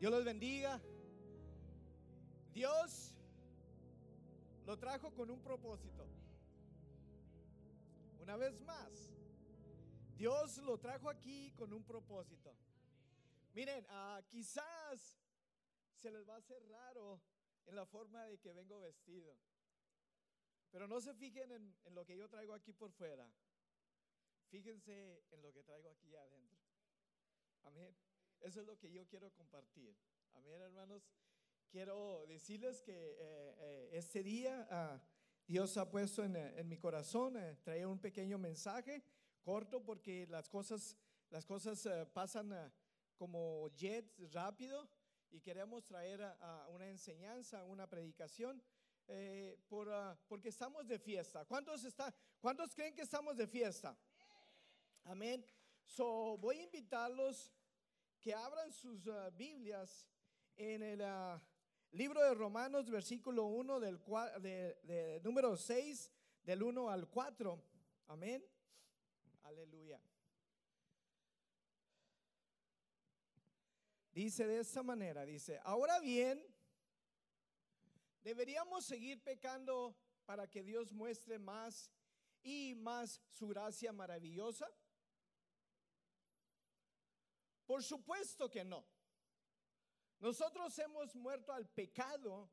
Dios los bendiga. Dios lo trajo con un propósito. Una vez más, Dios lo trajo aquí con un propósito. Miren, ah, quizás se les va a hacer raro en la forma de que vengo vestido. Pero no se fijen en, en lo que yo traigo aquí por fuera. Fíjense en lo que traigo aquí adentro. Amén. Eso es lo que yo quiero compartir. Amén, hermanos. Quiero decirles que eh, eh, este día ah, Dios ha puesto en, en mi corazón eh, traer un pequeño mensaje corto porque las cosas, las cosas eh, pasan como jets rápido y queremos traer una enseñanza, una predicación. eh, por, ah, porque estamos de fiesta. ¿Cuántos, está, ¿Cuántos creen que estamos de fiesta? Amén. Voy a invitarlos que abran sus ah, Biblias en el ah, libro de Romanos, versículo 1, del, de número 6, del 1 al 4. Amén. Aleluya. Dice de esta manera, dice, ahora bien, deberíamos seguir pecando para que Dios muestre más y más su gracia maravillosa. Por supuesto que no. Nosotros hemos muerto al pecado,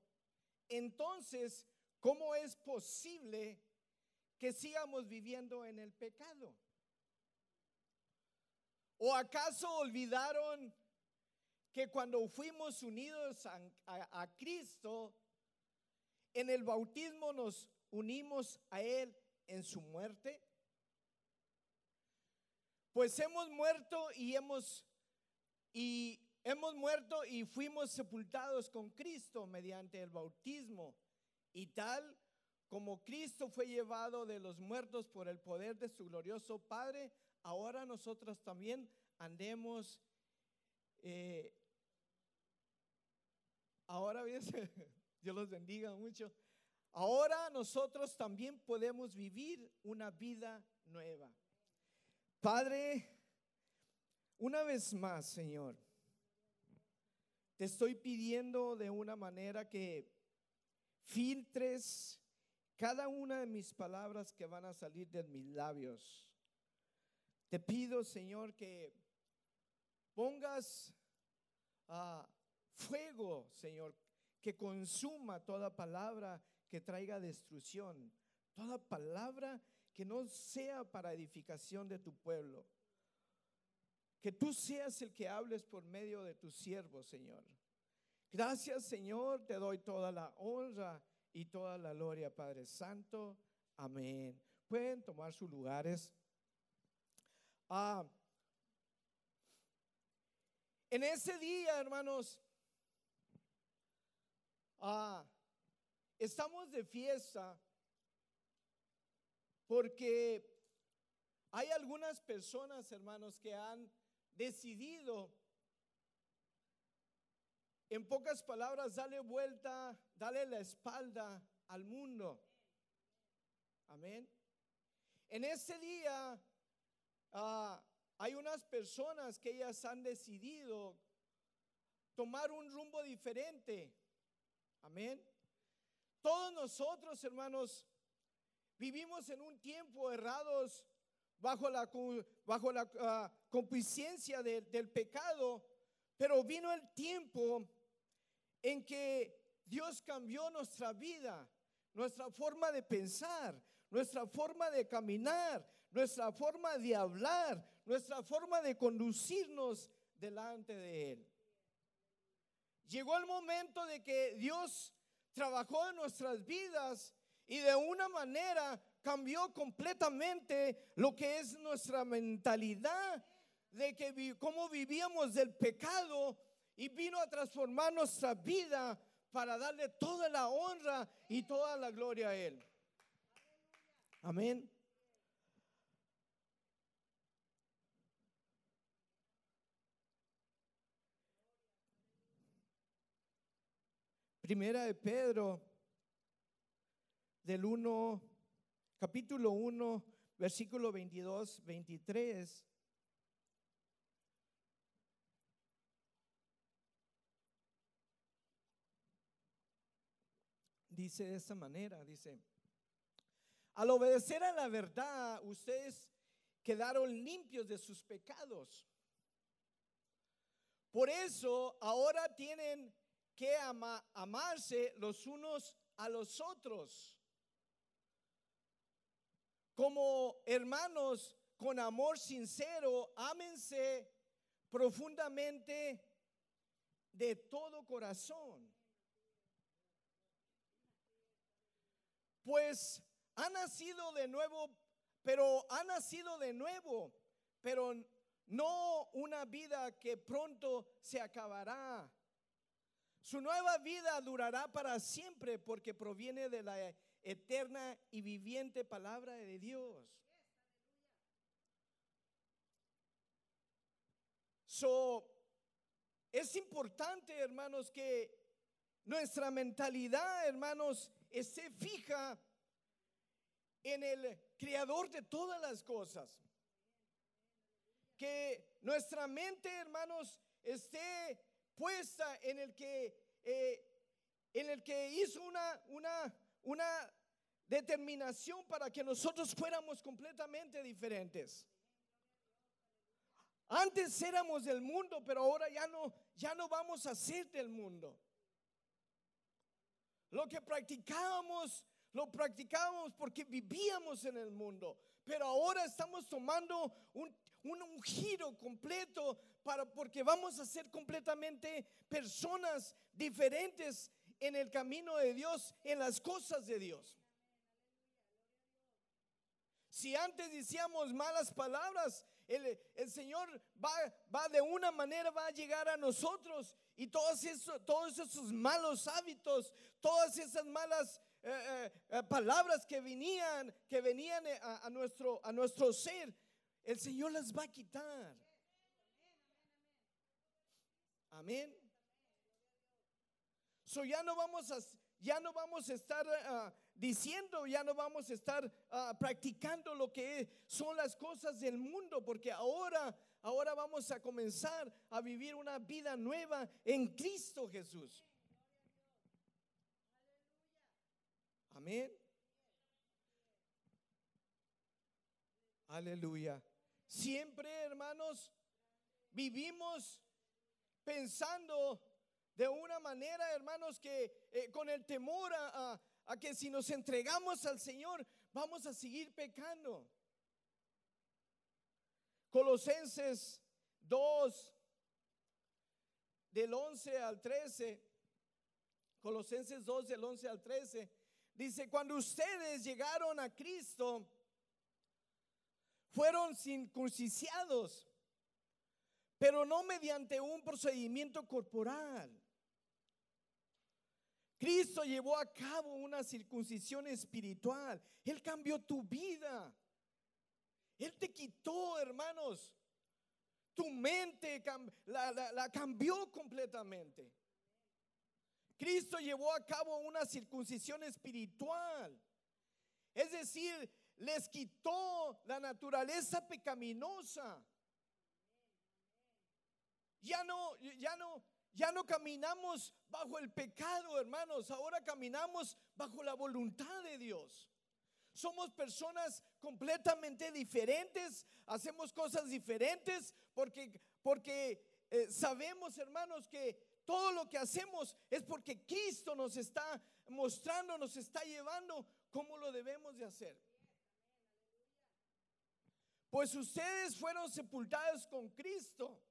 entonces, ¿cómo es posible que sigamos viviendo en el pecado? ¿O acaso olvidaron que cuando fuimos unidos a, a- Cristo, en el bautismo nos unimos a Él en su muerte? Pues hemos muerto y hemos y hemos muerto y fuimos sepultados con Cristo mediante el bautismo. Y tal como Cristo fue llevado de los muertos por el poder de su glorioso Padre, ahora nosotros también andemos. eh, ahora, Dios los bendiga mucho. Ahora nosotros también podemos vivir una vida nueva. Padre, una vez más, Señor, te estoy pidiendo de una manera que filtres cada una de mis palabras que van a salir de mis labios. Te pido, Señor, que pongas ah, fuego, Señor, que consuma toda palabra que traiga destrucción, toda palabra que no sea para edificación de tu pueblo. Que tú seas el que hables por medio de tus siervos, Señor. Gracias, Señor, te doy toda la honra y toda la gloria, Padre Santo. Amén. Pueden tomar sus lugares. Ah, en ese día, hermanos, ah, estamos de fiesta porque hay algunas personas, hermanos, que han decidido, en pocas palabras, darle vuelta, darle la espalda al mundo. Amén. En ese día ah, hay unas personas que ellas han decidido tomar un rumbo diferente. Amén. Todos nosotros, hermanos, vivimos en un tiempo errados bajo la, bajo la ah, del pecado, pero vino el tiempo en que Dios cambió nuestra vida, nuestra forma de pensar, nuestra forma de caminar, nuestra forma de hablar, nuestra forma de conducirnos delante de Él. Llegó el momento de que Dios trabajó en nuestras vidas y de una manera cambió completamente lo que es nuestra mentalidad de que vi- cómo vivíamos del pecado y vino a transformar nuestra vida para darle toda la honra y toda la gloria a Él. Amén. Primera de Pedro, del 1, capítulo 1, versículo 22, 23. Dice de esta manera, dice, al obedecer a la verdad, ustedes quedaron limpios de sus pecados. Por eso ahora tienen que amarse los unos a los otros. Como hermanos con amor sincero, ámense profundamente de todo corazón. Pues ha nacido de nuevo, pero ha nacido de nuevo, pero no una vida que pronto se acabará. Su nueva vida durará para siempre porque proviene de la eterna y viviente palabra de Dios. So, es importante, hermanos, que nuestra mentalidad, hermanos, esté fija en el creador de todas las cosas. Que nuestra mente, hermanos, esté puesta en el que, eh, en el que hizo una, una, una determinación para que nosotros fuéramos completamente diferentes. Antes éramos del mundo, pero ahora ya no, ya no vamos a ser del mundo. Lo que practicábamos, lo practicábamos porque vivíamos en el mundo, pero ahora estamos tomando un, un, giro completo para, porque vamos a ser completamente personas diferentes en el camino de Dios, en las cosas de Dios. Si antes decíamos malas palabras, el, Señor va, va, de una manera, va a llegar a nosotros y todos esos, todos esos malos hábitos, todas esas malas eh, eh, eh, palabras que venían, que venían a, nuestro, a nuestro ser, el Señor las va a quitar. Amén. So ya no vamos a, ya no vamos a estar diciendo, ya no vamos a estar uh, practicando lo que son las cosas del mundo, porque ahora, ahora vamos a comenzar a vivir una vida nueva en Cristo Jesús. Amén. Aleluya. Siempre, hermanos, vivimos pensando de una manera, hermanos, que eh, con el temor a, que si nos entregamos al Señor, vamos a seguir pecando. Colosenses 2, del 11 al 13, Colosenses 2, del 11 al 13, dice, cuando ustedes llegaron a Cristo, fueron circuncidados, pero no mediante un procedimiento corporal Cristo llevó a cabo una circuncisión espiritual. Él cambió tu vida. Él te quitó, hermanos. Tu mente la, cambió completamente. Cristo llevó a cabo una circuncisión espiritual. Es decir, les quitó la naturaleza pecaminosa. Ya no, ya no, ya no caminamos bajo el pecado, hermanos. Ahora caminamos bajo la voluntad de Dios. Somos personas completamente diferentes, hacemos cosas diferentes porque, porque eh, sabemos, hermanos, que todo lo que hacemos es porque Cristo nos está mostrando, nos está llevando cómo lo debemos de hacer. Pues ustedes fueron sepultados con Cristo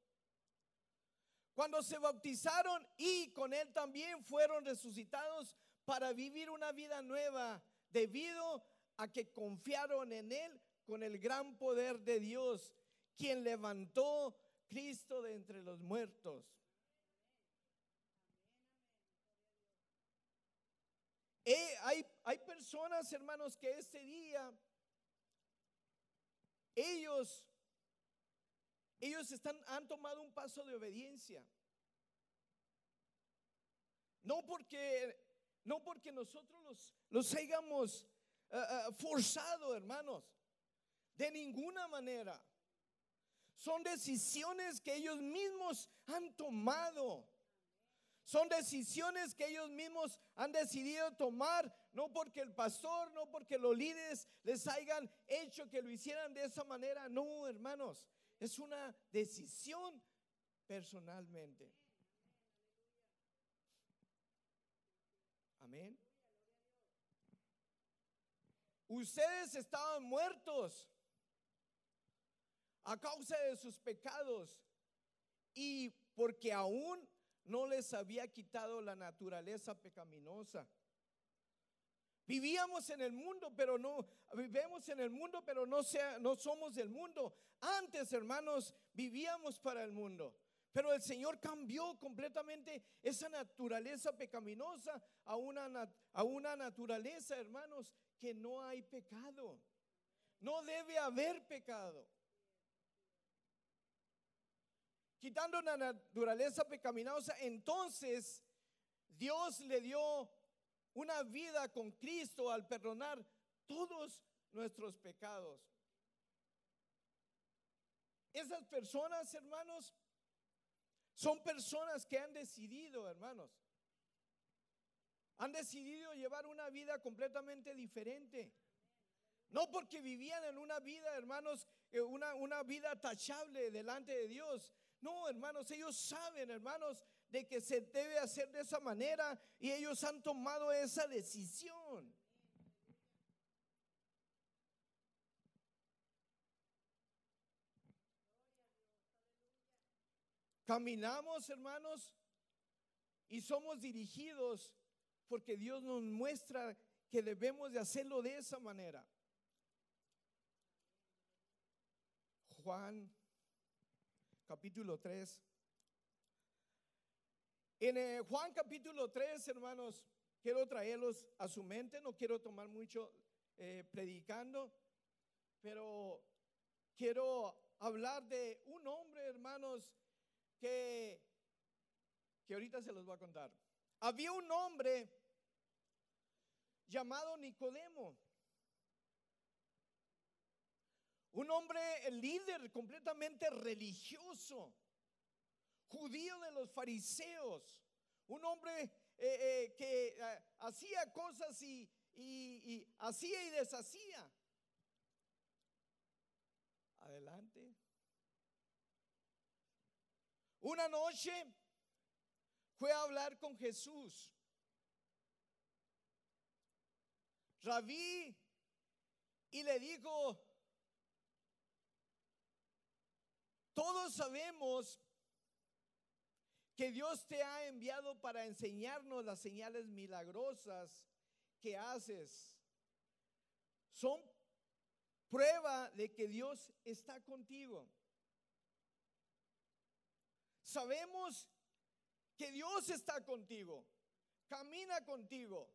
cuando se bautizaron y con Él también fueron resucitados para vivir una vida nueva debido a que confiaron en Él con el gran poder de Dios, quien levantó Cristo de entre los muertos. Eh, hay, hay personas, hermanos, que este día ellos ellos están, han tomado un paso de obediencia. No porque, no porque nosotros los, los hayamos eh, eh, forzado, hermanos. De ninguna manera. Son decisiones que ellos mismos han tomado. Son decisiones que ellos mismos han decidido tomar, no porque el pastor, no porque los líderes les hayan hecho que lo hicieran de esa manera. No, hermanos, es una decisión personalmente. Amén. Ustedes estaban muertos a causa de sus pecados y porque aún no les había quitado la naturaleza pecaminosa. Vivíamos en el mundo, pero no vivimos en el mundo, pero no sea, no somos del mundo. Antes, hermanos, vivíamos para el mundo. Pero el Señor cambió completamente esa naturaleza pecaminosa a una, a una naturaleza, hermanos, que no hay pecado. No debe haber pecado. Quitando la naturaleza pecaminosa, entonces Dios le dio una vida con Cristo al perdonar todos nuestros pecados. Esas personas, hermanos, son personas que han decidido, hermanos, han decidido llevar una vida completamente diferente. No porque vivían en una vida, hermanos, eh, una, una vida tachable delante de Dios. No, hermanos, ellos saben, hermanos, de que se debe hacer de esa manera y ellos han tomado esa decisión. Caminamos, hermanos, y somos dirigidos porque Dios nos muestra que debemos de hacerlo de esa manera. Juan capítulo 3. En eh, Juan capítulo 3, hermanos, quiero traerlos a su mente, no quiero tomar mucho eh, predicando, pero quiero hablar de un hombre, hermanos, que, que ahorita se los voy a contar. Había un hombre llamado Nicodemo. Un hombre líder completamente religioso, judío de los fariseos, un hombre eh, eh, que eh, hacía cosas y, y hacía y deshacía. Adelante. Una noche fue a hablar con Jesús. Rabí y le dijo, todos sabemos que Dios te ha enviado para enseñarnos las señales milagrosas que haces. Son prueba de que Dios está contigo. Sabemos que Dios está contigo, camina contigo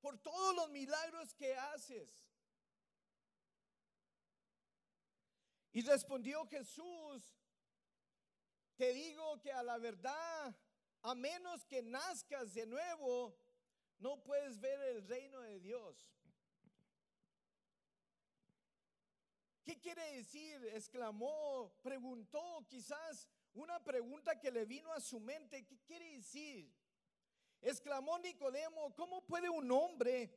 por todos los milagros que haces. Y respondió Jesús, te digo que a la verdad, a menos que nazcas de nuevo, no puedes ver el reino de Dios. ¿Qué quiere decir? Exclamó, preguntó quizás una pregunta que le vino a su mente. ¿Qué quiere decir? Exclamó Nicodemo, ¿cómo puede un hombre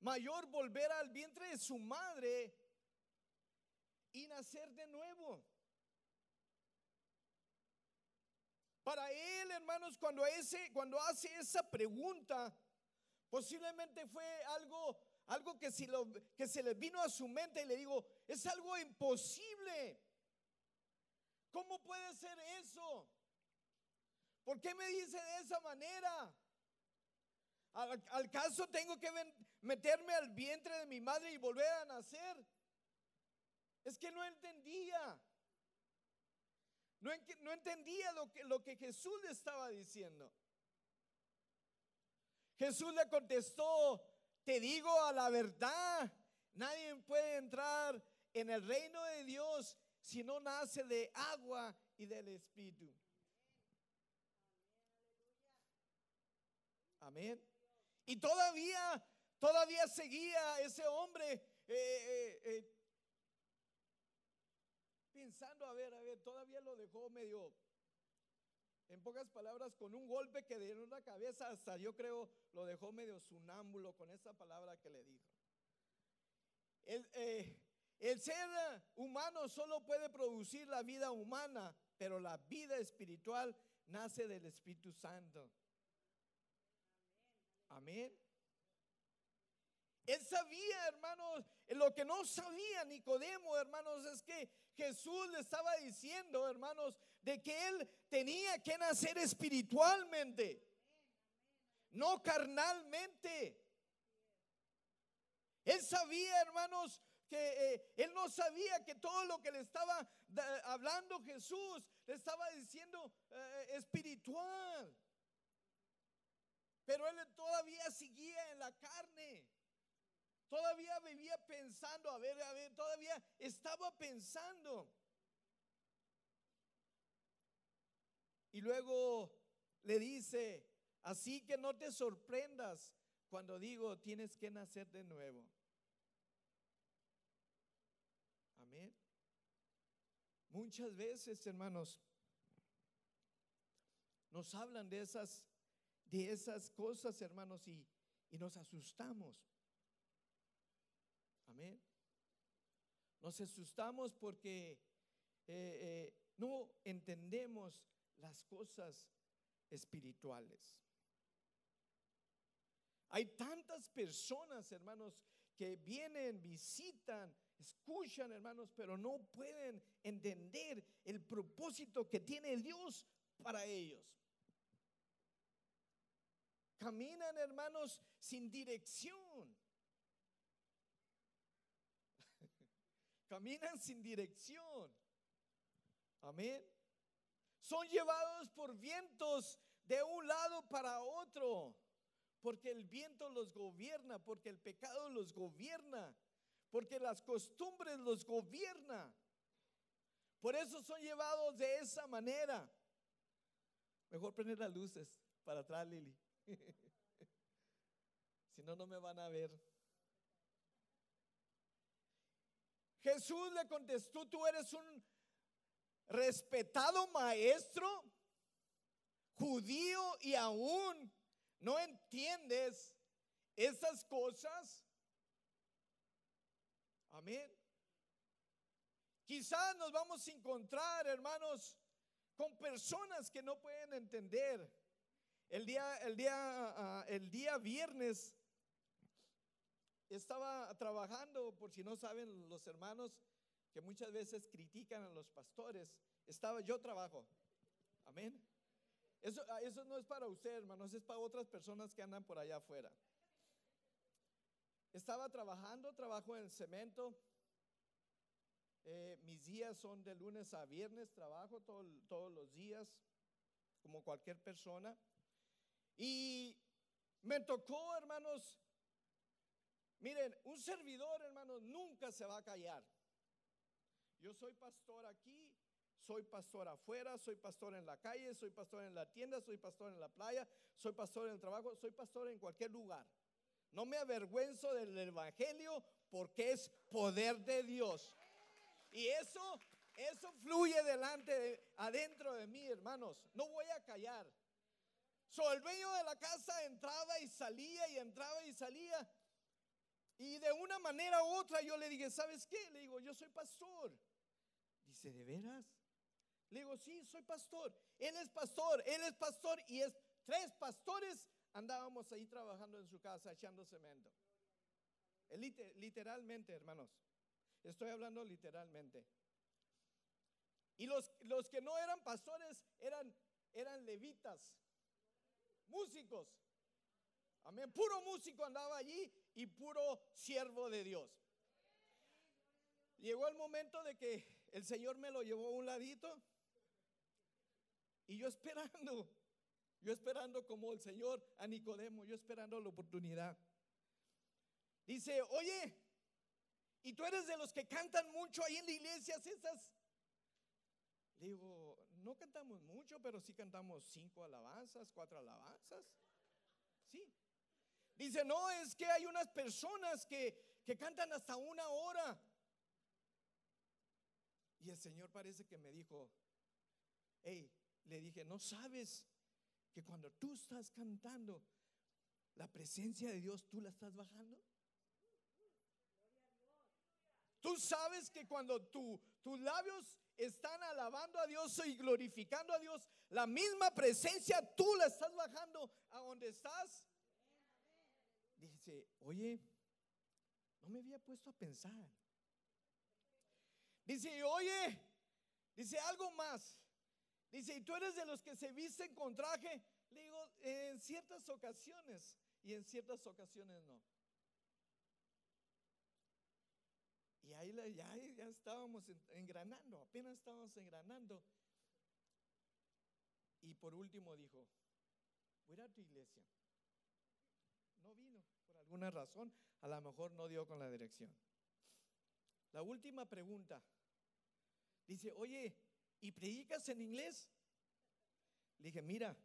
mayor volver al vientre de su madre y nacer de nuevo? Para él, hermanos, cuando, ese, cuando hace esa pregunta, posiblemente fue algo, que, si lo, que se le vino a su mente y le digo, es algo imposible. ¿Cómo puede ser eso? ¿Por qué me dice de esa manera? ¿Al, caso tengo que meterme al vientre de mi madre y volver a nacer? Es que no entendía. No, entendía lo que, lo que Jesús le estaba diciendo. Jesús le contestó, te digo a la verdad, nadie puede entrar en el reino de Dios si no nace de agua y del Espíritu. Amén. Y todavía, todavía seguía ese hombre eh, eh, eh, pensando, a ver, a ver, todavía lo dejó medio En pocas palabras, con un golpe que dio en la cabeza, hasta yo creo lo dejó medio sunámbulo con esa palabra que le dijo. El, eh, el ser humano solo puede producir la vida humana, pero la vida espiritual nace del Espíritu Santo. Amén. Él sabía, hermanos, lo que no sabía Nicodemo, hermanos, es que Jesús le estaba diciendo, hermanos, de que él tenía que nacer espiritualmente, no carnalmente. Él sabía, hermanos, que eh, él no sabía que todo lo que le estaba hablando Jesús, le estaba diciendo eh, espiritual. Pero él todavía seguía en la carne. Todavía vivía pensando, a ver, a ver, todavía estaba pensando. Y luego le dice, así que no te sorprendas cuando digo tienes que nacer de nuevo. Amén. Muchas veces, hermanos, nos hablan de esas, de esas cosas, hermanos, y, y nos asustamos. Amén. Nos asustamos porque eh, eh, no entendemos las cosas espirituales. Hay tantas personas, hermanos, que vienen, visitan, escuchan, hermanos, pero no pueden entender el propósito que tiene Dios para ellos. Caminan, hermanos, sin dirección. Caminan sin dirección. Amén. Son llevados por vientos de un lado para otro. Porque el viento los gobierna, porque el pecado los gobierna, porque las costumbres los gobierna. Por eso son llevados de esa manera. Mejor prender las luces para atrás, Lili. si no, no me van a ver. Jesús le contestó, tú eres un respetado maestro judío y aún no entiendes esas cosas. Amén. Quizás nos vamos a encontrar, hermanos, con personas que no pueden entender. El día, el día, ah, el día viernes estaba trabajando, por si no saben los hermanos que muchas veces critican a los pastores, estaba yo trabajo. Amén. Eso, ah, eso no es para usted, hermanos, es para otras personas que andan por allá afuera. Estaba trabajando, trabajo en cemento. Eh, mis días son de lunes a viernes, trabajo todos los días, como cualquier persona. Y me tocó, hermanos, Miren, un servidor, hermano, nunca se va a callar. Yo soy pastor aquí, soy pastor afuera, soy pastor en la calle, soy pastor en la tienda, soy pastor en la playa, soy pastor en el trabajo, soy pastor en cualquier lugar. No me avergüenzo del evangelio porque es poder de Dios. Y eso, eso fluye delante, adentro de mí, hermanos. No voy a callar. So, el dueño de la casa entraba y salía y entraba y salía. Y de una manera u otra yo le dije, ¿sabes qué? Le digo, yo soy pastor. Dice, ¿de veras? Le digo, sí, soy pastor. Él es pastor, él es pastor y es tres pastores andábamos ahí trabajando en su casa echando cemento. Literalmente, hermanos. Estoy hablando literalmente. Y los, los que no eran pastores eran, eran levitas, músicos. Amén. Puro músico andaba allí y puro siervo de Dios. Llegó el momento de que el Señor me lo llevó a un ladito y yo esperando, yo esperando como el Señor a Nicodemo, yo esperando la oportunidad. Dice, oye, ¿y tú eres de los que cantan mucho ahí en la iglesia, esas? Le digo, no cantamos mucho, pero sí cantamos cinco alabanzas, cuatro alabanzas. Sí, Dice, no, es que hay unas personas que, que cantan hasta una hora. Y el Señor parece que me dijo, hey, le dije, ¿no sabes que cuando tú estás cantando, la presencia de Dios tú la estás bajando? Tú sabes que cuando tu, tus labios están alabando a Dios y glorificando a Dios, la misma presencia tú la estás bajando a donde estás. Dice, oye, no me había puesto a pensar. Dice, oye, dice algo más. Dice, ¿y tú eres de los que se visten con traje? Le digo, en ciertas ocasiones y en ciertas ocasiones no. Y ahí ya, ya estábamos engranando, apenas estábamos engranando. Y por último dijo, voy a tu iglesia. Alguna razón, a lo mejor no dio con la dirección. La última pregunta. Dice, oye, ¿y predicas en inglés? Le dije, mira,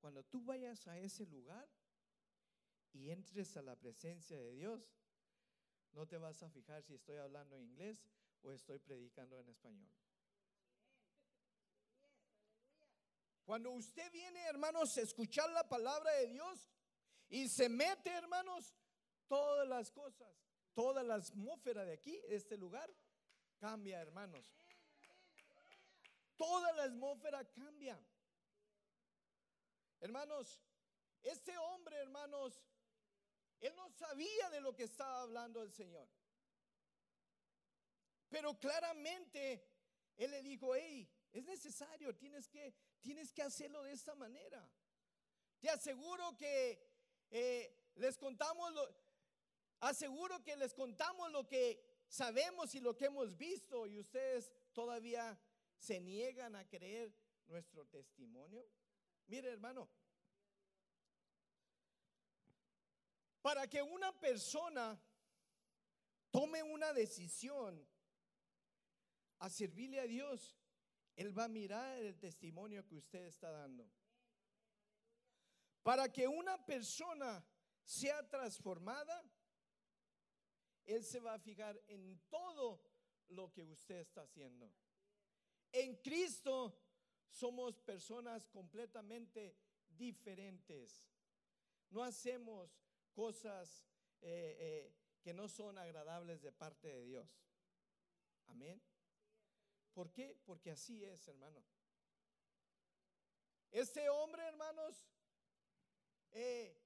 cuando tú vayas a ese lugar y entres a la presencia de Dios, no te vas a fijar si estoy hablando en inglés o estoy predicando en español. Cuando usted viene, hermanos, a escuchar la palabra de Dios y se mete, hermanos, todas las cosas, toda la atmósfera de aquí, de este lugar, cambia, hermanos. Toda la atmósfera cambia. Hermanos, este hombre, hermanos, él no sabía de lo que estaba hablando el Señor. Pero claramente Él le dijo, hey, es necesario, tienes que, tienes que hacerlo de esta manera. Te aseguro que eh, les contamos, lo, aseguro que les contamos lo que sabemos y lo que hemos visto y ustedes todavía se niegan a creer nuestro testimonio. Mire hermano, Para que una persona tome una decisión a servirle a Dios, Él va a mirar el testimonio que usted está dando. Para que una persona sea transformada, Él se va a fijar en todo lo que usted está haciendo. En Cristo somos personas completamente diferentes. No hacemos cosas eh, eh, que no son agradables de parte de Dios. Amén. ¿Por qué? Porque así es, hermano. Este hombre, hermanos, eh,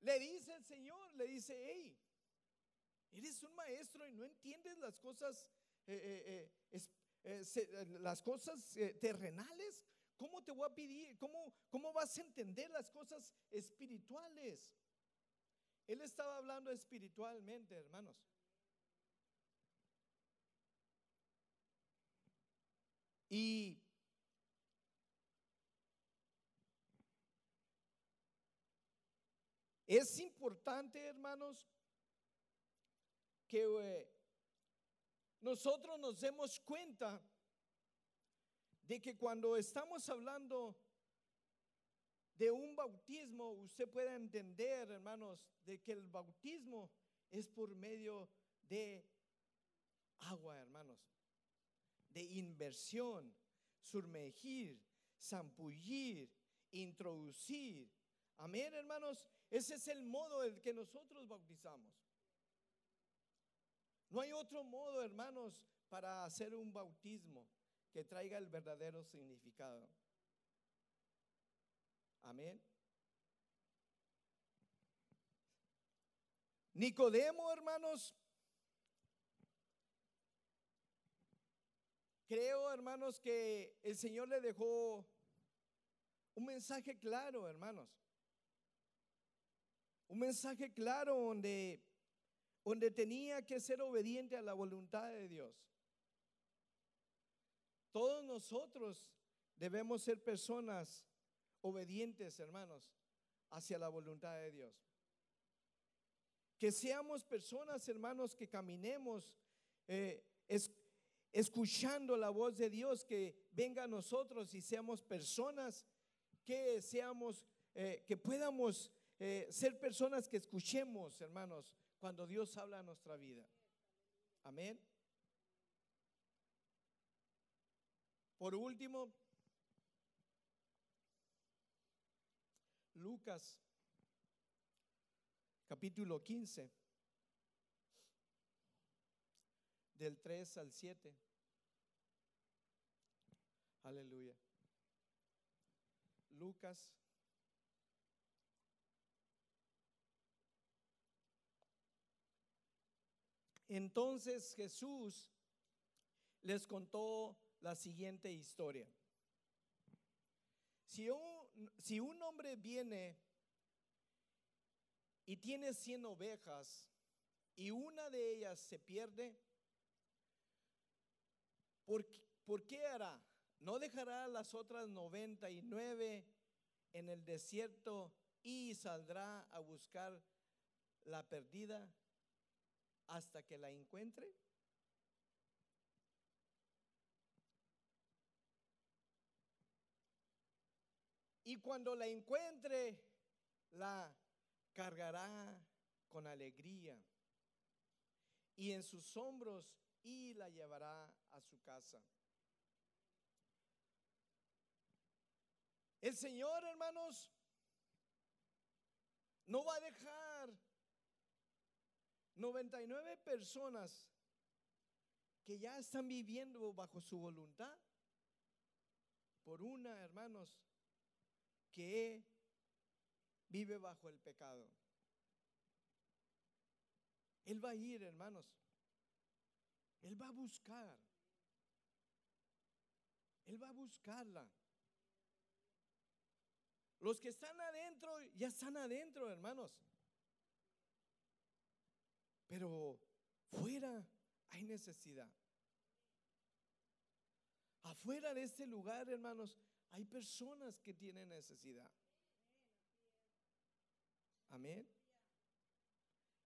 le dice el Señor, le dice, hey, eres un maestro y no entiendes las cosas, las cosas terrenales. ¿Cómo te voy a pedir? ¿Cómo, ¿Cómo vas a entender las cosas espirituales? Él estaba hablando espiritualmente, hermanos. Y es importante, hermanos, que eh, nosotros nos demos cuenta de que cuando estamos hablando de un bautismo, usted puede entender, hermanos, de que el bautismo es por medio de agua, hermanos, de inversión, sumergir, zampullir, introducir. Amén, hermanos. Ese es el modo en que nosotros bautizamos. No hay otro modo, hermanos, para hacer un bautismo que traiga el verdadero significado. Amén. Nicodemo, hermanos, creo, hermanos, que el Señor le dejó un mensaje claro, hermanos. Un mensaje claro donde, donde tenía que ser obediente a la voluntad de Dios. Todos nosotros debemos ser personas obedientes, hermanos, hacia la voluntad de Dios. Que seamos personas, hermanos, que caminemos eh, escuchando la voz de Dios, que venga a nosotros y seamos personas que seamos, eh, que podamos eh, ser personas que escuchemos, hermanos, cuando Dios habla a nuestra vida. Amén. Por último, Lucas capítulo 15, del 3 al 7. Aleluya. Lucas Entonces Jesús les contó la siguiente historia. Si un, si un hombre viene y tiene 100 ovejas y una de ellas se pierde, ¿por, ¿por qué hará? ¿No dejará las otras 99 en el desierto y saldrá a buscar la perdida hasta que la encuentre? Y cuando la encuentre, la cargará con alegría y en sus hombros y la llevará a su casa. El Señor, hermanos, no va a dejar 99 personas que ya están viviendo bajo su voluntad por una, hermanos, que vive bajo el pecado. Él va a ir, hermanos. Él va a buscar. Él va a buscarla. Los que están adentro, ya están adentro, hermanos. Pero fuera hay necesidad. Afuera de este lugar, hermanos, hay personas que tienen necesidad. Amén.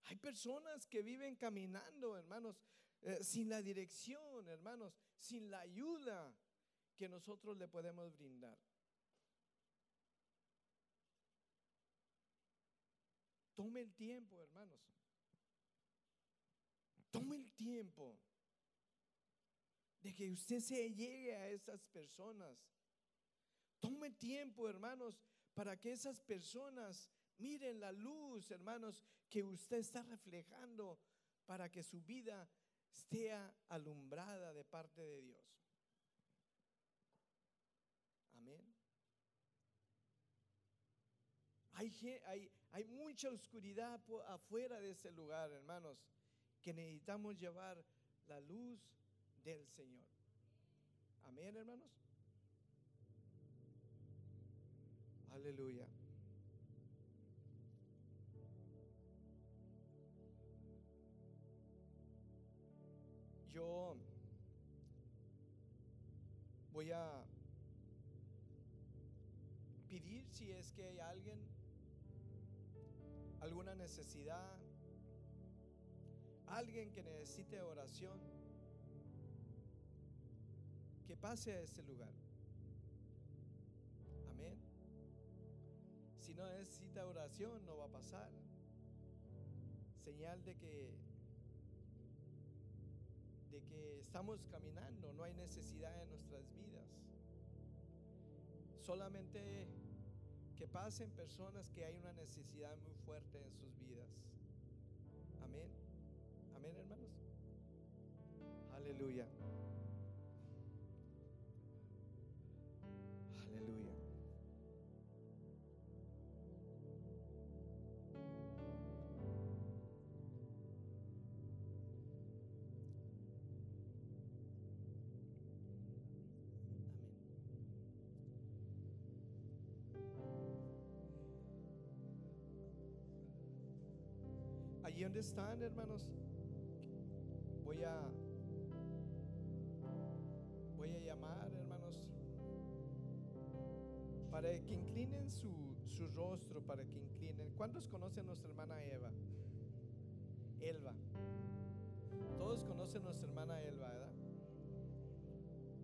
Hay personas que viven caminando, hermanos, eh, sin la dirección, hermanos, sin la ayuda que nosotros le podemos brindar. Tome el tiempo, hermanos. Tome el tiempo de que usted se llegue a esas personas. Tome tiempo, hermanos, para que esas personas Miren la luz, hermanos, que usted está reflejando para que su vida esté alumbrada de parte de Dios. Amén. Hay, hay, hay mucha oscuridad afuera de ese lugar, hermanos, que necesitamos llevar la luz del Señor. Amén, hermanos. Aleluya. yo voy a pedir si es que hay alguien, alguna necesidad, alguien que necesite oración, que pase a ese lugar. Amén. Si no necesita oración, no va a pasar. Señal de que que estamos caminando, no hay necesidad en nuestras vidas. Solamente que pasen personas que hay una necesidad muy fuerte en sus vidas. Amén. Hermanos. Aleluya. Allí donde están, hermanos, voy a llamar, hermanos, para que inclinen su, su rostro, para que inclinen. ¿Cuántos conocen a nuestra hermana Eva? Elba. Todos conocen a nuestra hermana Elba, ¿verdad?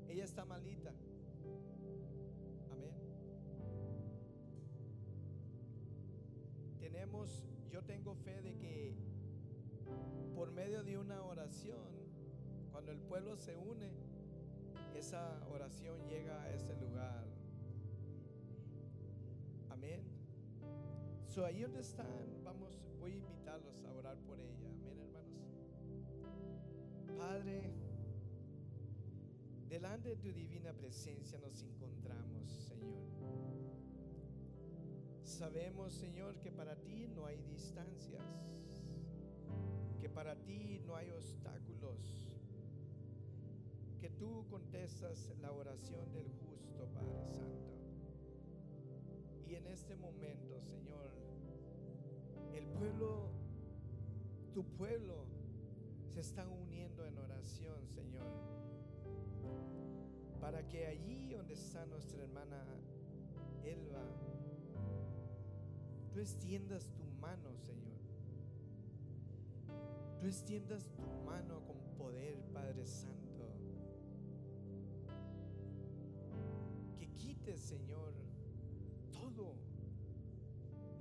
Ella está malita. Amén. Tenemos yo tengo fe de que por medio de una oración, cuando el pueblo se une, esa oración llega a ese lugar. Amén. So, ahí donde están, vamos, voy a invitarlos a orar por ella. Amén, hermanos. Padre, delante de tu divina presencia nos encontramos, Señor. Sabemos, Señor, que para ti no hay distancias, que para ti no hay obstáculos, que tú contestas la oración del justo, Padre Santo. Y en este momento, Señor, el pueblo, tu pueblo, se está uniendo en oración, Señor, para que allí donde está nuestra hermana Elba, tú extiendas tu mano, Señor. Tú extiendas tu mano con poder, Padre Santo. Que quites, Señor, todo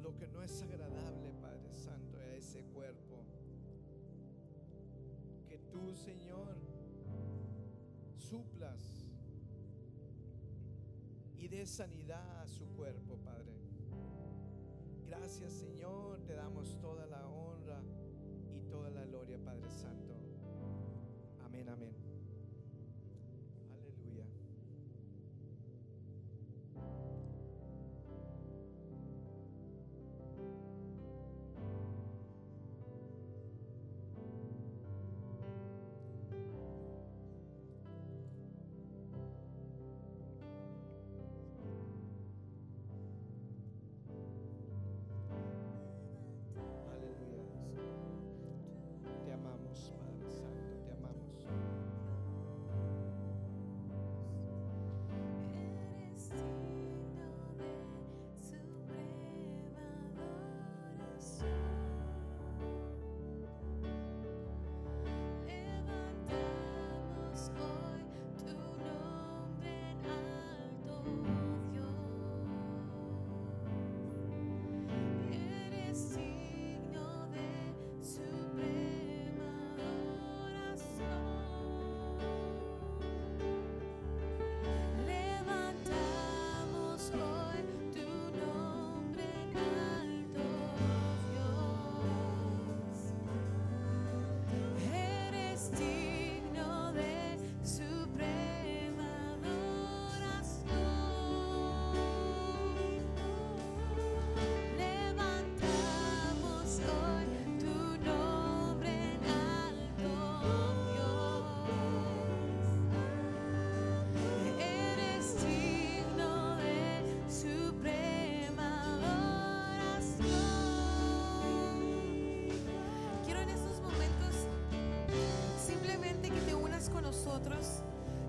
lo que no es agradable, Padre Santo, a ese cuerpo. Que tú, Señor, suplas y des sanidad a su cuerpo, Padre. Gracias, Señor, te damos toda la honra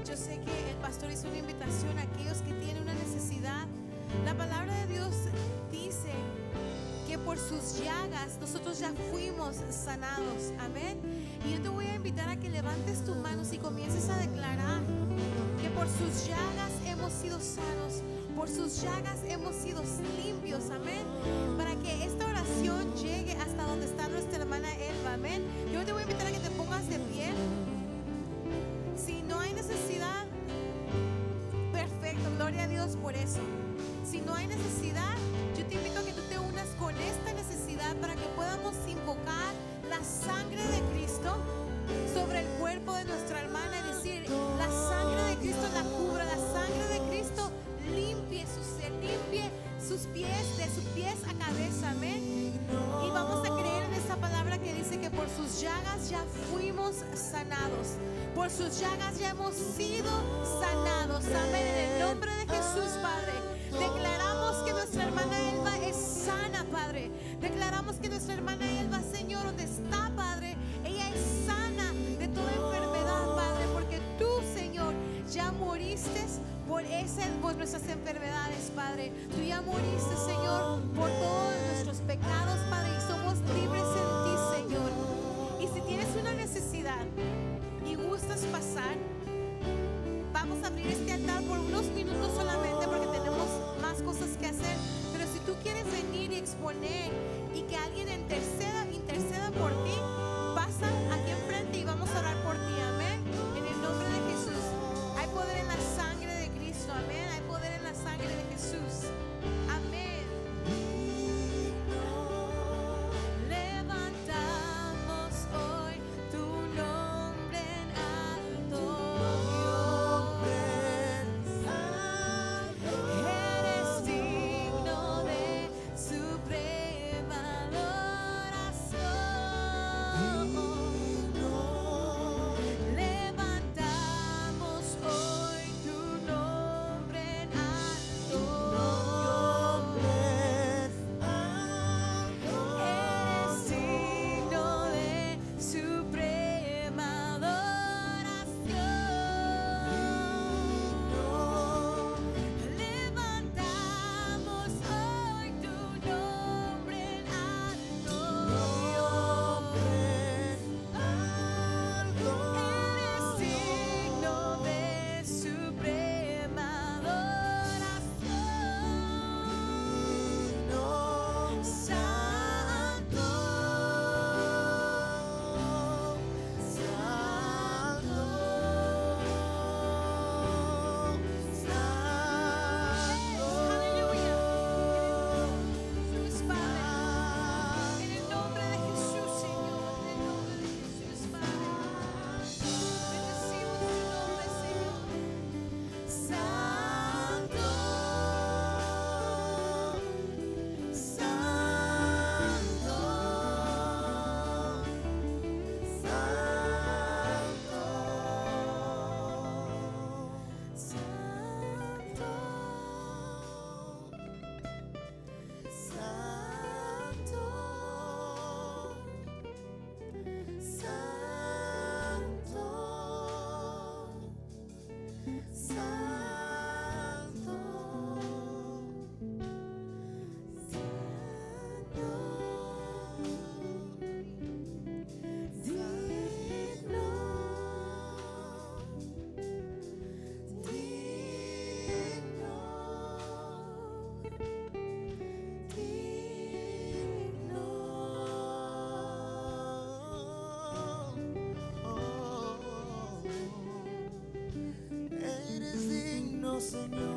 Yo sé que el pastor hizo una invitación a aquellos que tienen una necesidad. La palabra de Dios dice que por sus llagas nosotros ya fuimos sanados. Amén. Y yo te voy a invitar a que levantes tus manos y comiences a declarar que por sus llagas hemos sido sanos, por sus llagas hemos sido limpios, amén. Para que esta oración llegue hasta donde está por sus llagas ya hemos sido sanados, amén. En el nombre de Jesús, Padre, declaramos que nuestra hermana Elba es sana, Padre. Declaramos que nuestra hermana Elba, Señor, donde está, Padre, ella es sana de toda enfermedad, Padre, porque tú, Señor, ya moriste por, ese, por nuestras enfermedades, Padre. Tú ya moriste, Señor, Señor.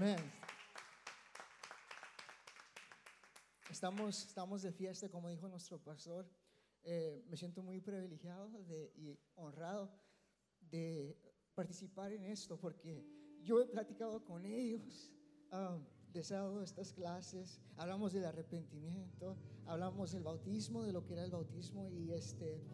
Amén. Estamos, estamos de fiesta, como dijo nuestro pastor. Eh, me siento muy privilegiado de- y honrado de participar en esto porque yo he platicado con ellos, um, les he dado estas clases, hablamos del arrepentimiento, hablamos del bautismo, de lo que era el bautismo y este,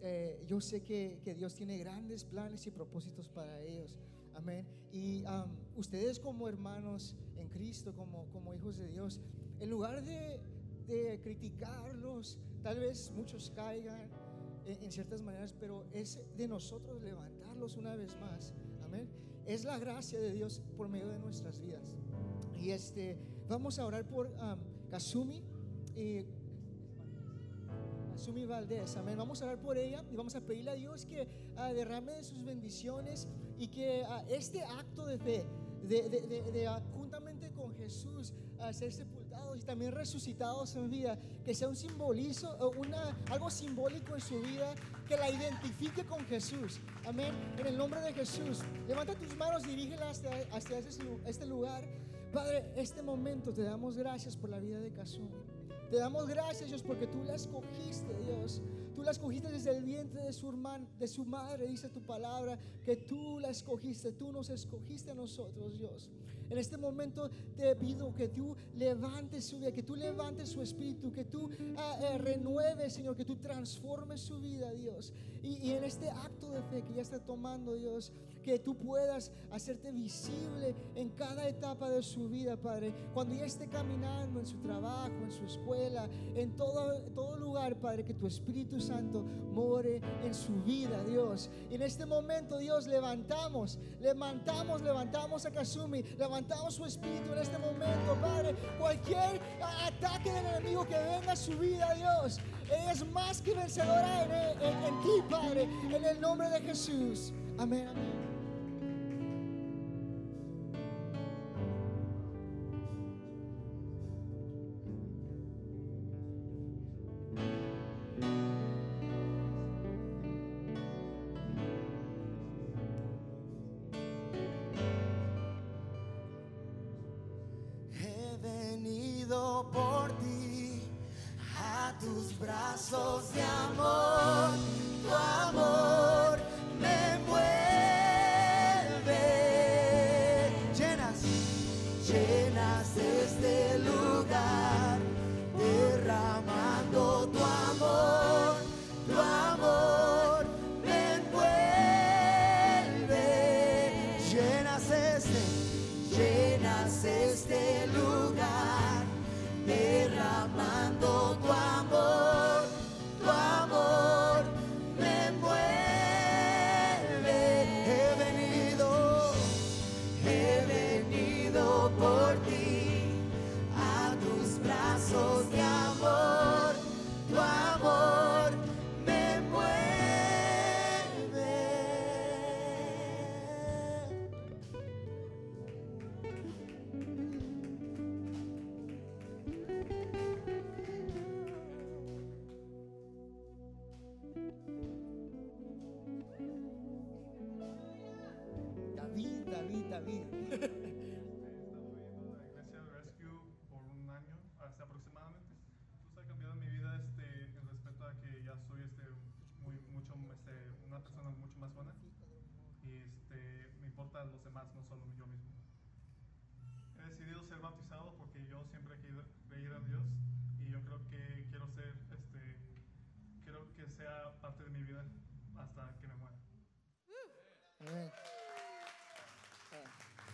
eh, yo sé que, que Dios tiene grandes planes y propósitos para ellos. Amén. Y um, ustedes como hermanos en Cristo, como, como hijos de Dios, en lugar de, de criticarlos, tal vez muchos caigan en, en ciertas maneras, pero es de nosotros levantarlos una vez más. Amén. Es la gracia de Dios por medio de nuestras vidas. Y este, vamos a orar por um, Kasumi y Sumi Valdés, amén. Vamos a orar por ella y vamos a pedirle a Dios que ah, derrame de sus bendiciones y que ah, este acto de fe, de, de- de- ah, juntamente con Jesús, a ser sepultados y también resucitados en vida, que sea un simbolizo, una, algo simbólico en su vida, que la identifique con Jesús, amén. En el nombre de Jesús, levanta tus manos, dirígelas hacia, hacia ese este lugar. Padre, este momento te damos gracias por la vida de Kasumi. Te damos gracias, Dios, porque tú la escogiste, Dios. Tú la escogiste desde el vientre de su hermano, de su madre, dice tu palabra, que tú la escogiste, tú nos escogiste a nosotros, Dios. En este momento te pido que tú levantes su vida, que tú levantes su espíritu, que tú ah, eh, renueves, Señor, que tú transformes su vida, Dios. Y, y en este acto de fe que ya está tomando, Dios, que tú puedas hacerte visible en cada etapa de su vida, Padre. Cuando ya esté caminando en su trabajo, en su escuela, en todo, todo lugar, Padre, que tu Espíritu Santo more en su vida, Dios. Y en este momento, Dios, levantamos, levantamos, levantamos a Kasumi, levantamos su espíritu en este momento, Padre. Cualquier ataque del enemigo que venga a su vida, Dios, es más que vencedora en, en- en ti, Padre, en el nombre de Jesús. Amén, amén. Llenas este llenas este lugar, derramando tu amor,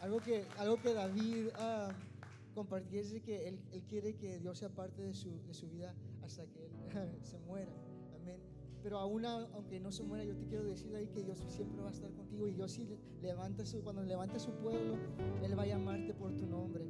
algo, que, algo que David compartió es que él, él quiere que Dios sea parte de su, de su vida hasta que él se muera. Amén. Pero aún aunque no se muera, yo te quiero decir ahí que Dios siempre va a estar contigo y Dios si levanta su, cuando levanta su pueblo, Él va a llamarte por tu nombre.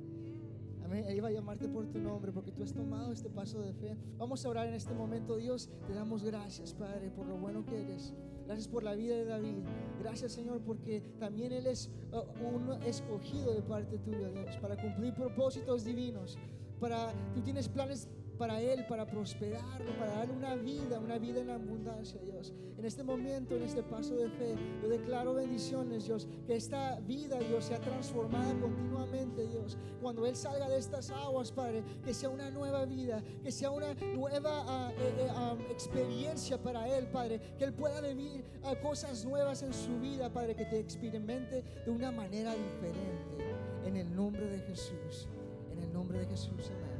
Amén. Él va a llamarte por tu nombre porque tú has tomado este paso de fe. Vamos a orar en este momento. Dios, te damos gracias, Padre, por lo bueno que eres. Gracias por la vida de David. Gracias, Señor, porque también Él es uh, un escogido de parte tuya, Dios, para cumplir propósitos divinos. Para, tú tienes planes para Él, para prosperarlo, para darle una vida, una vida en abundancia, Dios. En este momento, en este paso de fe, yo declaro bendiciones, Dios, que esta vida, Dios, sea transformada continuamente, Dios. Cuando Él salga de estas aguas, Padre, que sea una nueva vida, que sea una nueva ah, eh, eh, ah, experiencia para Él, Padre, que Él pueda vivir ah, cosas nuevas en su vida, Padre, que te experimente de una manera diferente. En el nombre de Jesús, en el nombre de Jesús, amén.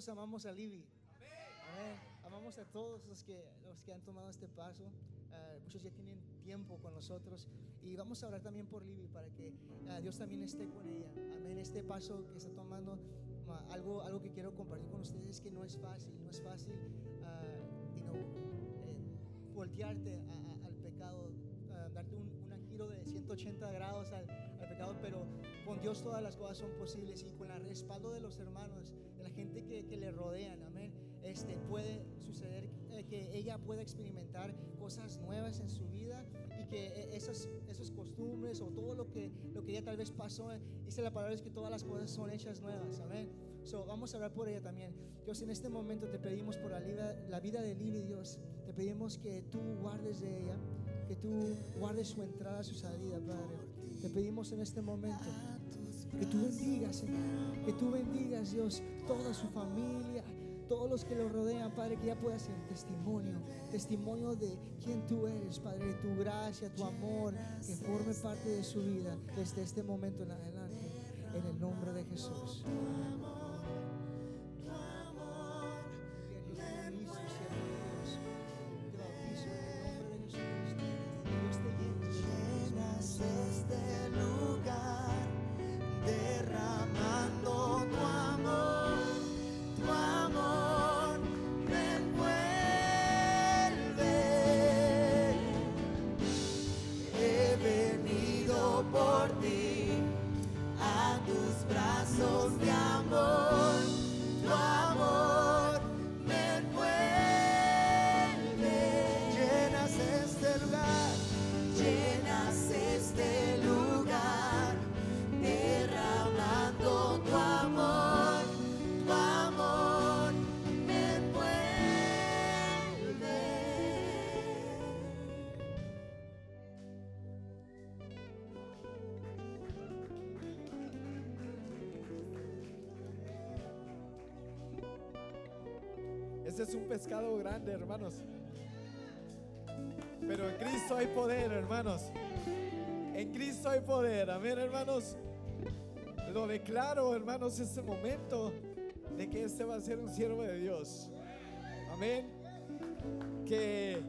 ¿Cuántos amamos a Libby? Amén. Amamos a todos los que, los que han tomado este paso. ah, muchos ya tienen tiempo con nosotros. Y vamos a orar también por Libby para que ah, Dios también esté con ella. Amén. Este paso que está tomando, ah, algo, algo que quiero compartir con ustedes es que no es fácil, no es fácil ah, you know, eh, voltearte a- a- al pecado, darte un, un giro de 180 grados al, al pecado, pero con Dios todas las cosas son posibles y con el respaldo de los hermanos, gente que, que le rodean, amén, este, puede suceder eh, que ella pueda experimentar cosas nuevas en su vida y que eh, esas, esas costumbres o todo lo que, lo que ella tal vez pasó, eh, dice la palabra es que todas las cosas son hechas nuevas, amén. So, vamos a hablar por ella también. Dios, en este momento te pedimos por la vida, la vida de Libby, Dios. Te pedimos que tú guardes de ella, que tú guardes su entrada, su salida, Padre. Te pedimos en este momento que tú bendigas, Señor. Que tú bendigas, Dios, toda su familia, todos los que lo rodean, Padre, que ya pueda ser testimonio, testimonio de quién tú eres, Padre, de tu gracia, tu amor, que forme parte de su vida desde este momento en adelante, en el nombre de Jesús. Es un pescado grande, hermanos. Pero en Cristo hay poder, hermanos. En Cristo hay poder. Amén, hermanos. Lo declaro, hermanos, este momento de que este va a ser un siervo de Dios. Amén. Que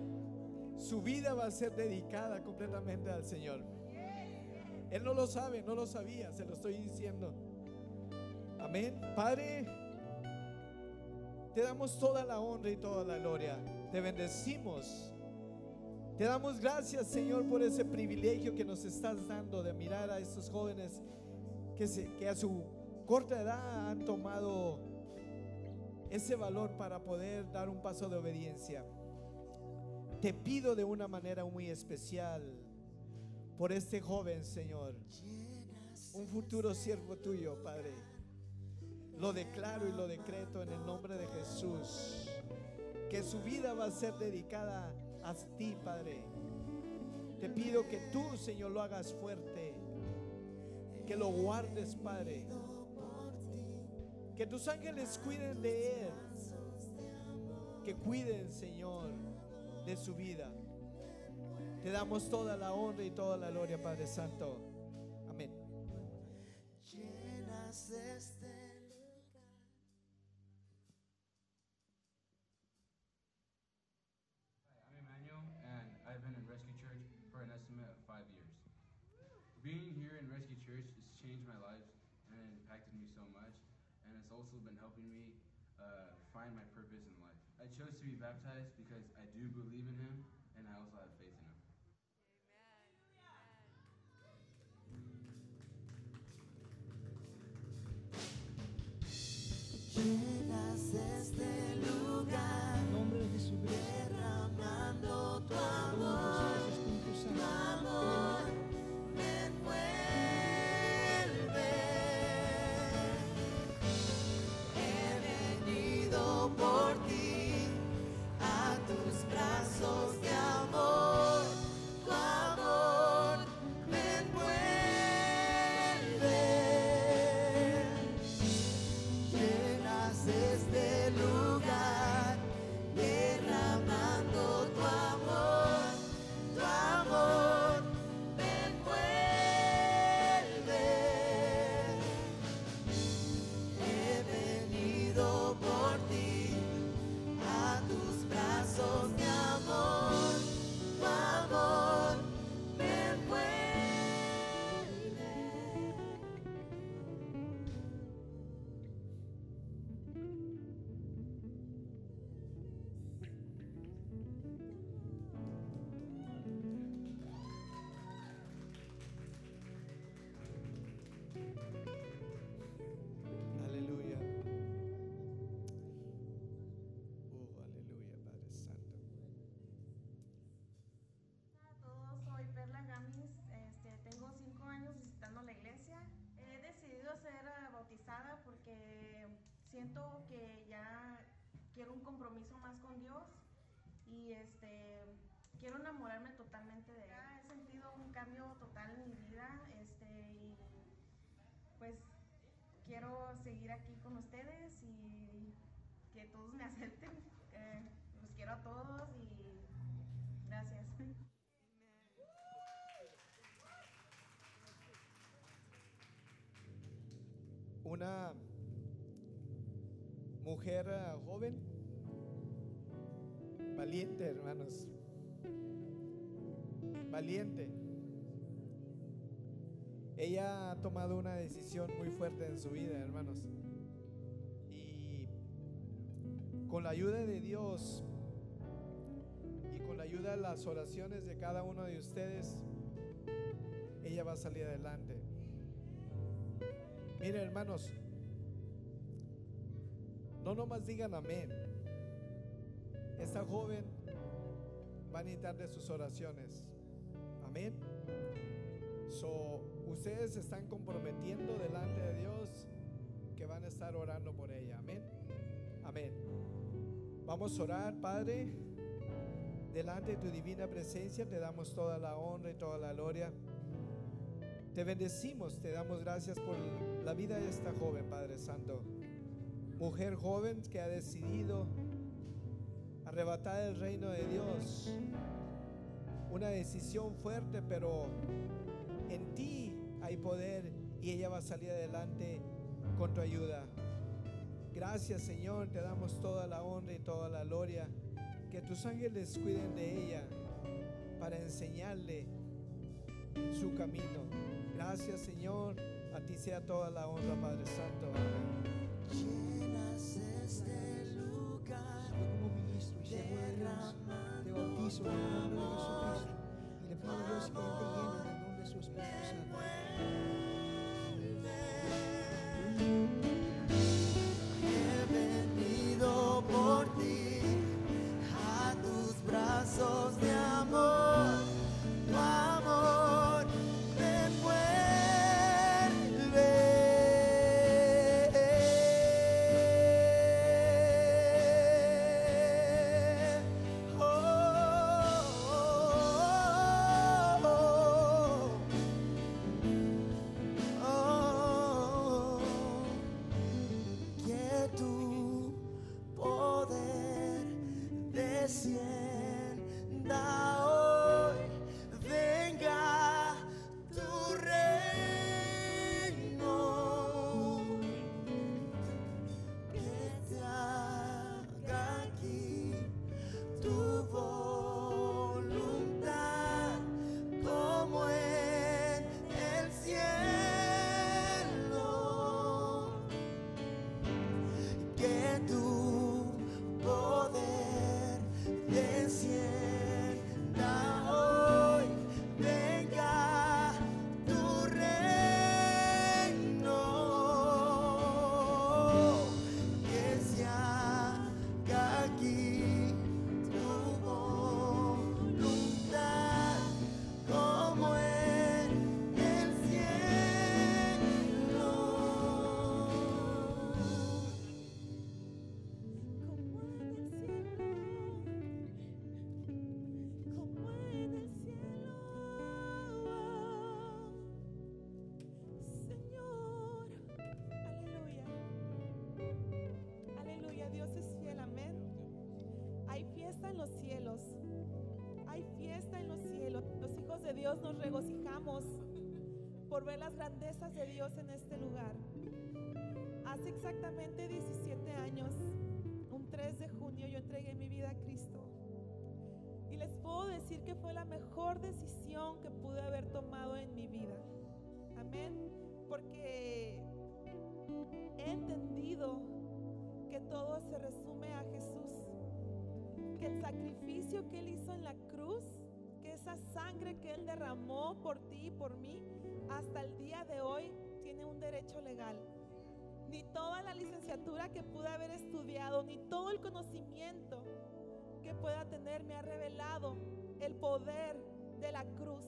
su vida va a ser dedicada completamente al Señor. Él no lo sabe, no lo sabía, se lo estoy diciendo. Amén. Padre, te damos toda la honra y toda la gloria. Te bendecimos. Te damos gracias, Señor, por ese privilegio que nos estás dando de mirar a estos jóvenes que, que a su corta edad han tomado ese valor para poder dar un paso de obediencia. Te pido de una manera muy especial por este joven, Señor, un futuro siervo tuyo, Padre. Lo declaro y lo decreto en el nombre de Jesús. Que su vida va a ser dedicada a ti, Padre. Te pido que tú, Señor, lo hagas fuerte. Que lo guardes, Padre. Que tus ángeles cuiden de él. Que cuiden, Señor, de su vida. Te damos toda la honra y toda la gloria, Padre Santo. Also been helping me uh, find my purpose in life. I chose to be baptized because I do believe in Him, and I also have faith in Him. Mujer eh, joven, valiente, hermanos. Valiente. Ella ha tomado una decisión muy fuerte en su vida, hermanos. Y con la ayuda de Dios y con la ayuda de las oraciones de cada uno de ustedes, ella va a salir adelante. Miren, hermanos, no nomás digan amén. Esta joven va a necesitar de sus oraciones. Amén. So, ustedes están comprometiendo delante de Dios que van a estar orando por ella. Amén. Amén. Vamos a orar, Padre. Delante de tu divina presencia te damos toda la honra y toda la gloria. Te bendecimos, te damos gracias por la vida de esta joven, Padre Santo. Mujer joven que ha decidido arrebatar el reino de Dios. Una decisión fuerte, pero en ti hay poder y ella va a salir adelante con tu ayuda. Gracias Señor, te damos toda la honra y toda la gloria. Que tus ángeles cuiden de ella para enseñarle su camino. Gracias Señor, a ti sea toda la honra Padre Santo. Amén. En el nombre de Jesucristo y le a Dios que te llene en el Espíritu Santo. Por ver las grandezas de Dios en este lugar. Hace exactamente 17 años, un 3 de junio, yo entregué mi vida a Cristo. Y les puedo decir que fue la mejor decisión que pude haber tomado en mi vida. Amén. Porque he entendido que todo se resume a Jesús. Que el sacrificio que Él hizo en la cruz, que esa sangre que Él derramó por ti y por mí, hasta el día de hoy tiene un derecho legal. Ni toda la licenciatura que pude haber estudiado, ni todo el conocimiento que pueda tener me ha revelado el poder de la cruz.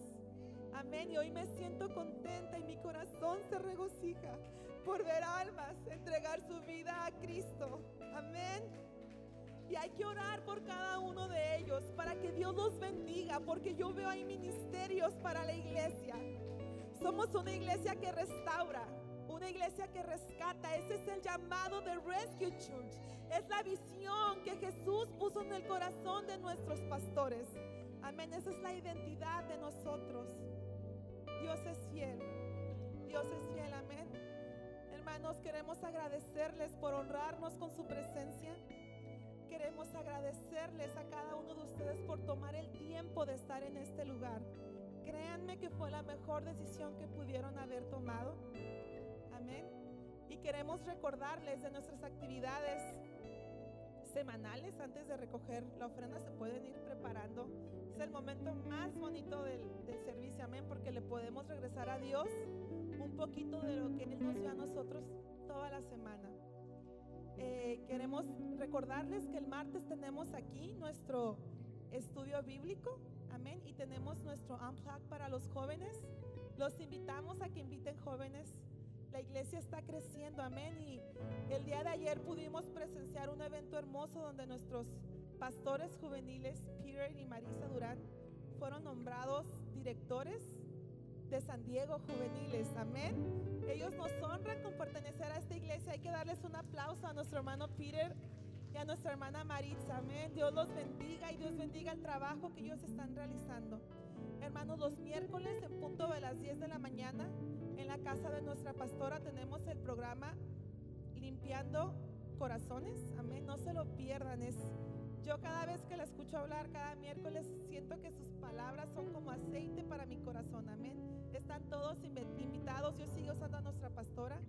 Amén. Y hoy me siento contenta y mi corazón se regocija por ver almas entregar su vida a Cristo. Amén. Y hay que orar por cada uno de ellos para que Dios los bendiga, porque yo veo ahí ministerios para la iglesia. Somos una iglesia que restaura, una iglesia que rescata. Ese es el llamado de Rescue Church. Es la visión que Jesús puso en el corazón de nuestros pastores. Amén. Esa es la identidad de nosotros. Dios es fiel. Dios es fiel. Amén. Hermanos, queremos agradecerles por honrarnos con su presencia. Queremos agradecerles a cada uno de ustedes por tomar el tiempo de estar en este lugar. Créanme que fue la mejor decisión que pudieron haber tomado. Amén. Y queremos recordarles de nuestras actividades semanales antes de recoger la ofrenda. Se pueden ir preparando. Es el momento más bonito del, del servicio. Amén. Porque le podemos regresar a Dios un poquito de lo que Él nos dio a nosotros toda la semana. Eh, queremos recordarles que el martes tenemos aquí nuestro estudio bíblico, amén, y tenemos nuestro unplug para los jóvenes. Los invitamos a que inviten jóvenes. La iglesia está creciendo, amén, y el día de ayer pudimos presenciar un evento hermoso donde nuestros pastores juveniles, Peter y Marisa Durán, fueron nombrados directores de San Diego juveniles, amén. Ellos nos honran con pertenecer a esta iglesia. Hay que darles un aplauso a nuestro hermano Peter y a nuestra hermana Maritza. Amén. Dios los bendiga y Dios bendiga el trabajo que ellos están realizando. Hermanos, los miércoles en punto de las 10 de la mañana en la casa de nuestra pastora tenemos el programa Limpiando Corazones. Amén. No se lo pierdan. Es yo cada vez que la escucho hablar cada miércoles siento que sus palabras son como aceite para mi corazón. Amén. Están todos invi- invitados. Yo sigo usando a nuestra pastora.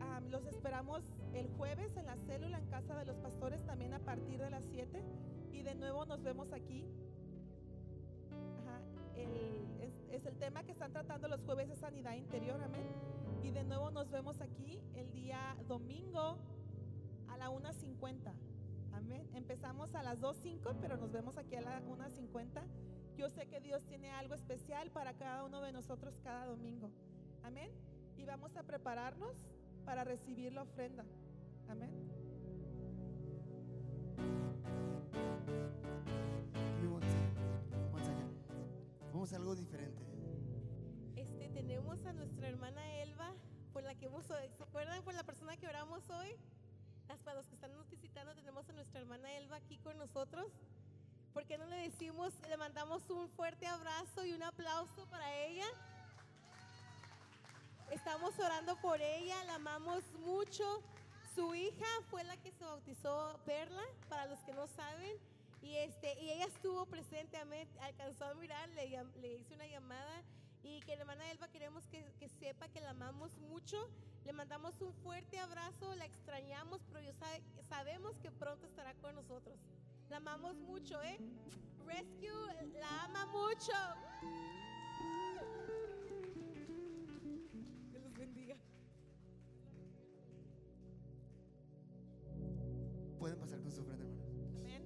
Am, los esperamos el jueves en la célula en casa de los pastores también a partir de las 7. Y de nuevo nos vemos aquí. Ajá, el- es, es el tema que están tratando los jueves de sanidad interior. Amén. Y de nuevo nos vemos aquí el día domingo a la 1.50. Amén. Empezamos a las 2.05, pero nos vemos aquí a la 1.50. Yo sé que Dios tiene algo especial para cada uno de nosotros cada domingo. Amén. Y vamos a prepararnos para recibir la ofrenda. Amén. Vamos a algo diferente. Este, tenemos a nuestra hermana Elba, por la que hemos, ¿se acuerdan por la persona que oramos hoy? Las- Para los que están nos visitando, tenemos a nuestra hermana Elba aquí con nosotros. ¿Por qué no le decimos, le mandamos un fuerte abrazo y un aplauso para ella? Estamos orando por ella, la amamos mucho. Su hija fue la que se bautizó Perla, para los que no saben. Y, este, y ella estuvo presente, amén, alcanzó a mirar, le, le hice una llamada. Y que la hermana Elba queremos que, que sepa que la amamos mucho. Le mandamos un fuerte abrazo, la extrañamos, pero yo sabe- sabemos que pronto estará con nosotros. La amamos mucho, ¿eh? Rescue la ama mucho. Con su ofrenda, hermanos. Amén.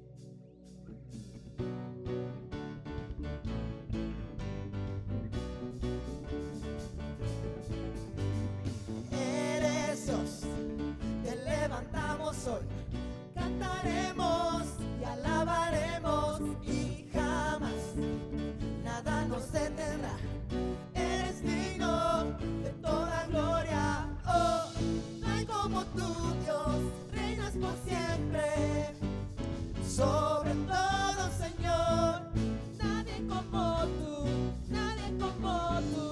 Eres Dios, te levantamos hoy, cantaremos y alabaremos y jamás nada nos detendrá. Sobre todo Señor, nadie como tú, nadie como tú.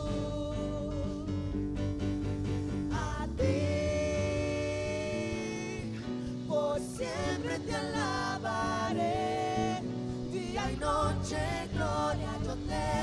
A ti por siempre te alabaré, día y noche gloria yo te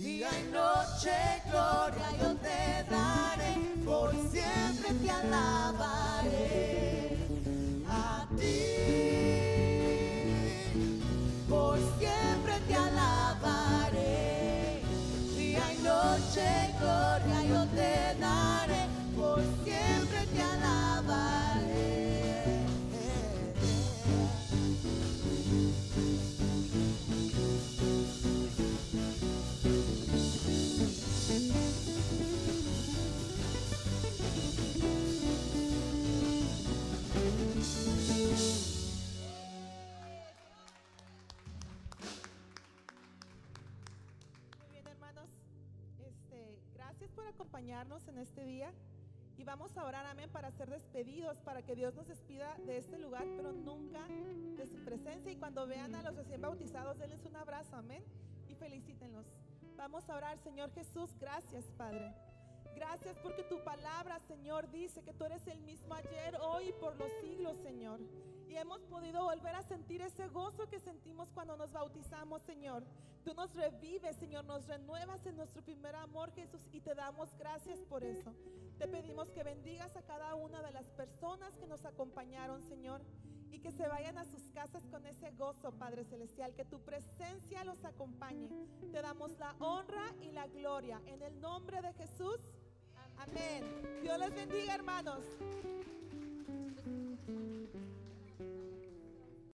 Día y noche, vamos a orar, amén, para ser despedidos, para que Dios nos despida de este lugar, pero nunca de su presencia. Y cuando vean a los recién bautizados, denles un abrazo, amén, y felicítenlos. Vamos a orar, Señor Jesús, gracias, Padre. Gracias porque tu palabra, Señor, dice que tú eres el mismo ayer, hoy y por los siglos, Señor. Y hemos podido volver a sentir ese gozo que sentimos cuando nos bautizamos, Señor. Tú nos revives, Señor, nos renuevas en nuestro primer amor, Jesús, y te damos gracias por eso. Te pedimos que bendigas a cada una de las personas que nos acompañaron, Señor, y que se vayan a sus casas con ese gozo, Padre Celestial, que tu presencia los acompañe. Te damos la honra y la gloria en el nombre de Jesús. Amén. Dios les bendiga, hermanos.